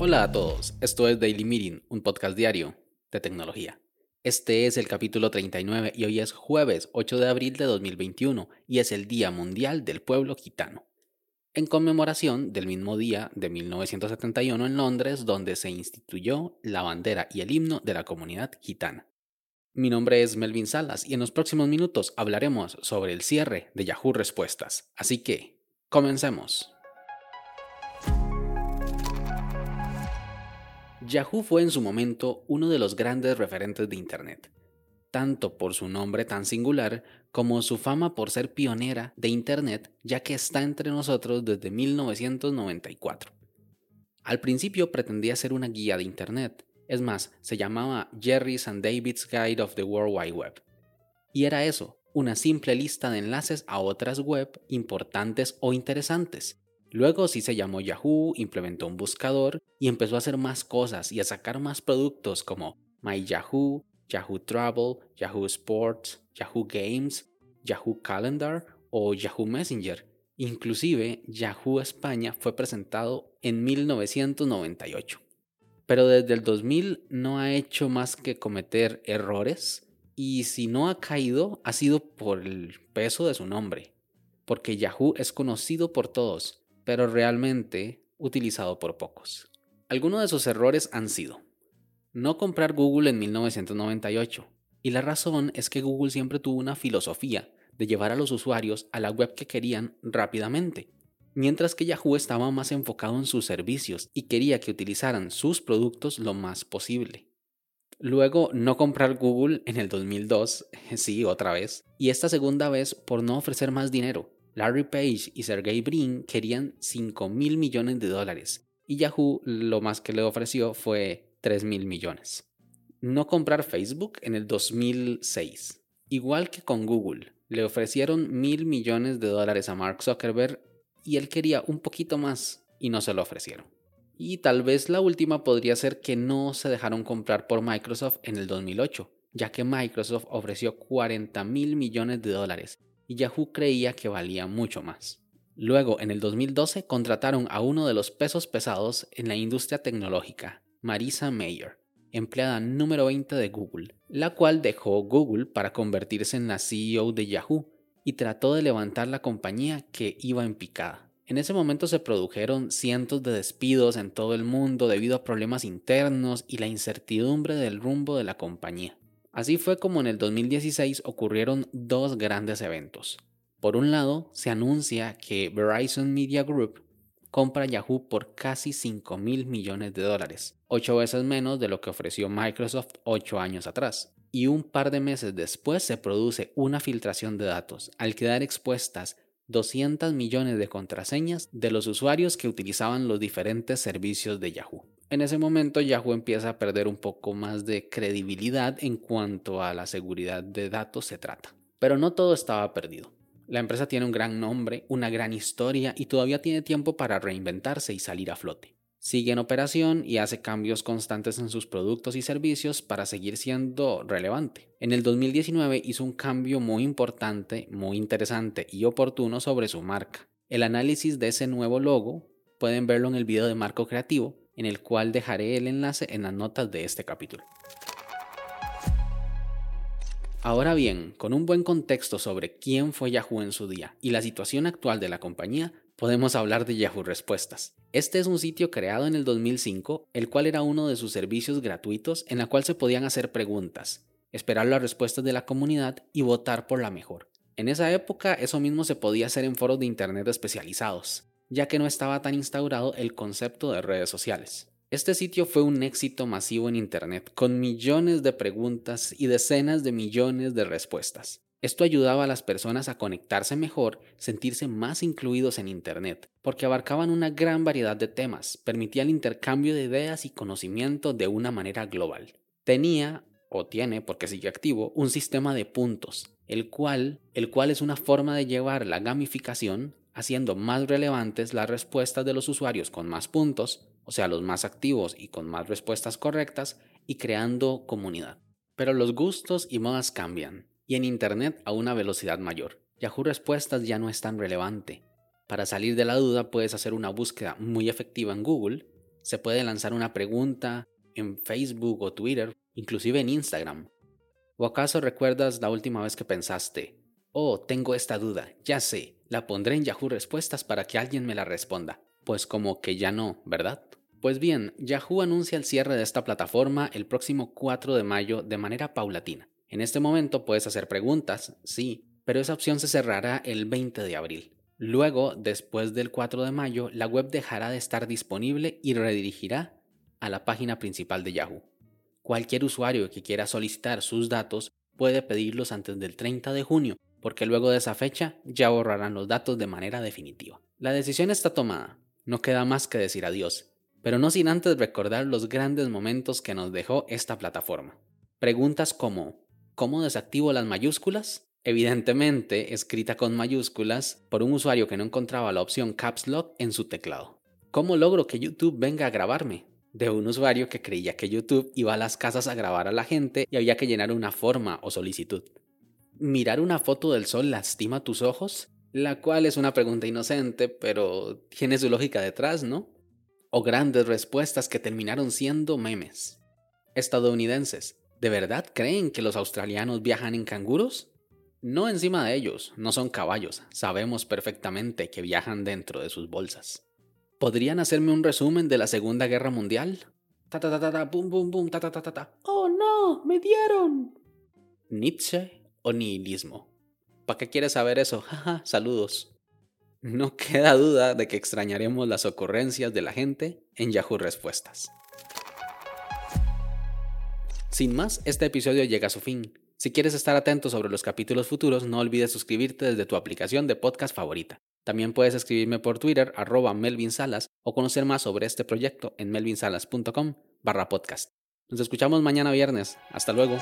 Hola a todos, esto es Daily Meeting, un podcast diario de tecnología. Este es el capítulo 39 y hoy es jueves 8 de abril de 2021 y es el Día Mundial del Pueblo Gitano. En conmemoración del mismo día de 1971 en Londres, donde se instituyó la bandera y el himno de la comunidad gitana. Mi nombre es Melvin Salas y en los próximos minutos hablaremos sobre el cierre de Yahoo Respuestas. Así que, comencemos. Yahoo fue en su momento uno de los grandes referentes de Internet, tanto por su nombre tan singular como su fama por ser pionera de Internet, ya que está entre nosotros desde 1994. Al principio pretendía ser una guía de Internet, es más, se llamaba Jerry's and David's Guide of the World Wide Web. Y era eso, una simple lista de enlaces a otras web importantes o interesantes, Luego sí se llamó Yahoo, implementó un buscador y empezó a hacer más cosas y a sacar más productos como My Yahoo, Yahoo Travel, Yahoo Sports, Yahoo Games, Yahoo Calendar o Yahoo Messenger. Inclusive Yahoo España fue presentado en 1998. Pero desde el 2000 no ha hecho más que cometer errores y si no ha caído ha sido por el peso de su nombre, porque Yahoo es conocido por todos, pero realmente utilizado por pocos. Algunos de sus errores han sido no comprar Google en 1998, y la razón es que Google siempre tuvo una filosofía de llevar a los usuarios a la web que querían rápidamente, mientras que Yahoo estaba más enfocado en sus servicios y quería que utilizaran sus productos lo más posible. Luego, no comprar Google en el 2002, sí, otra vez, y esta segunda vez por no ofrecer más dinero, Larry Page y Sergey Brin querían 5 mil millones de dólares y Yahoo lo más que le ofreció fue 3 mil millones. No comprar Facebook en el 2006. Igual que con Google, le ofrecieron mil millones de dólares a Mark Zuckerberg y él quería un poquito más y no se lo ofrecieron. Y tal vez la última podría ser que no se dejaron comprar por Microsoft en el 2008, ya que Microsoft ofreció 40 mil millones de dólares y Yahoo creía que valía mucho más. Luego, en el 2012, contrataron a uno de los pesos pesados en la industria tecnológica, Marisa Mayer, empleada número 20 de Google, la cual dejó Google para convertirse en la CEO de Yahoo y trató de levantar la compañía que iba en picada. En ese momento se produjeron cientos de despidos en todo el mundo debido a problemas internos y la incertidumbre del rumbo de la compañía. Así fue como en el 2016 ocurrieron dos grandes eventos. Por un lado, se anuncia que Verizon Media Group compra Yahoo por casi 5 mil millones de dólares, ocho veces menos de lo que ofreció Microsoft ocho años atrás. Y un par de meses después se produce una filtración de datos, al quedar expuestas 200 millones de contraseñas de los usuarios que utilizaban los diferentes servicios de Yahoo. En ese momento Yahoo empieza a perder un poco más de credibilidad en cuanto a la seguridad de datos se trata. Pero no todo estaba perdido. La empresa tiene un gran nombre, una gran historia y todavía tiene tiempo para reinventarse y salir a flote. Sigue en operación y hace cambios constantes en sus productos y servicios para seguir siendo relevante. En el 2019 hizo un cambio muy importante, muy interesante y oportuno sobre su marca. El análisis de ese nuevo logo pueden verlo en el video de Marco Creativo en el cual dejaré el enlace en las notas de este capítulo. Ahora bien, con un buen contexto sobre quién fue Yahoo en su día y la situación actual de la compañía, podemos hablar de Yahoo Respuestas. Este es un sitio creado en el 2005, el cual era uno de sus servicios gratuitos en la cual se podían hacer preguntas, esperar las respuestas de la comunidad y votar por la mejor. En esa época eso mismo se podía hacer en foros de internet especializados ya que no estaba tan instaurado el concepto de redes sociales. Este sitio fue un éxito masivo en Internet, con millones de preguntas y decenas de millones de respuestas. Esto ayudaba a las personas a conectarse mejor, sentirse más incluidos en Internet, porque abarcaban una gran variedad de temas, permitía el intercambio de ideas y conocimiento de una manera global. Tenía, o tiene, porque sigue activo, un sistema de puntos, el cual, el cual es una forma de llevar la gamificación haciendo más relevantes las respuestas de los usuarios con más puntos, o sea, los más activos y con más respuestas correctas, y creando comunidad. Pero los gustos y modas cambian, y en Internet a una velocidad mayor. Yahoo Respuestas ya no es tan relevante. Para salir de la duda puedes hacer una búsqueda muy efectiva en Google, se puede lanzar una pregunta en Facebook o Twitter, inclusive en Instagram. ¿O acaso recuerdas la última vez que pensaste, oh, tengo esta duda, ya sé, la pondré en Yahoo Respuestas para que alguien me la responda? Pues como que ya no, ¿verdad? Pues bien, Yahoo anuncia el cierre de esta plataforma el próximo 4 de mayo de manera paulatina. En este momento puedes hacer preguntas, sí, pero esa opción se cerrará el 20 de abril. Luego, después del 4 de mayo, la web dejará de estar disponible y redirigirá a la página principal de Yahoo. Cualquier usuario que quiera solicitar sus datos puede pedirlos antes del 30 de junio, porque luego de esa fecha ya borrarán los datos de manera definitiva. La decisión está tomada, no queda más que decir adiós, pero no sin antes recordar los grandes momentos que nos dejó esta plataforma. Preguntas como ¿cómo desactivo las mayúsculas? Evidentemente escrita con mayúsculas por un usuario que no encontraba la opción Caps Lock en su teclado. ¿Cómo logro que YouTube venga a grabarme? De un usuario que creía que YouTube iba a las casas a grabar a la gente y había que llenar una forma o solicitud. ¿Mirar una foto del sol lastima tus ojos? La cual es una pregunta inocente, pero tiene su lógica detrás, ¿no? O grandes respuestas que terminaron siendo memes. Estadounidenses, ¿de verdad creen que los australianos viajan en canguros? No encima de ellos, no son caballos, sabemos perfectamente que viajan dentro de sus bolsas. ¿Podrían hacerme un resumen de la Segunda Guerra Mundial? Ta ta ta ta bum ta ta ta ta ¡Oh no! ¡Me dieron! ¿Nietzsche o nihilismo? ¿Para qué quieres saber eso? Jaja, saludos. No queda duda de que extrañaremos las ocurrencias de la gente en Yahoo Respuestas. Sin más, este episodio llega a su fin. Si quieres estar atento sobre los capítulos futuros, no olvides suscribirte desde tu aplicación de podcast favorita. También puedes escribirme por Twitter, arroba Melvin Salas, o conocer más sobre este proyecto en melvinsalas.com barra podcast. Nos escuchamos mañana viernes. Hasta luego.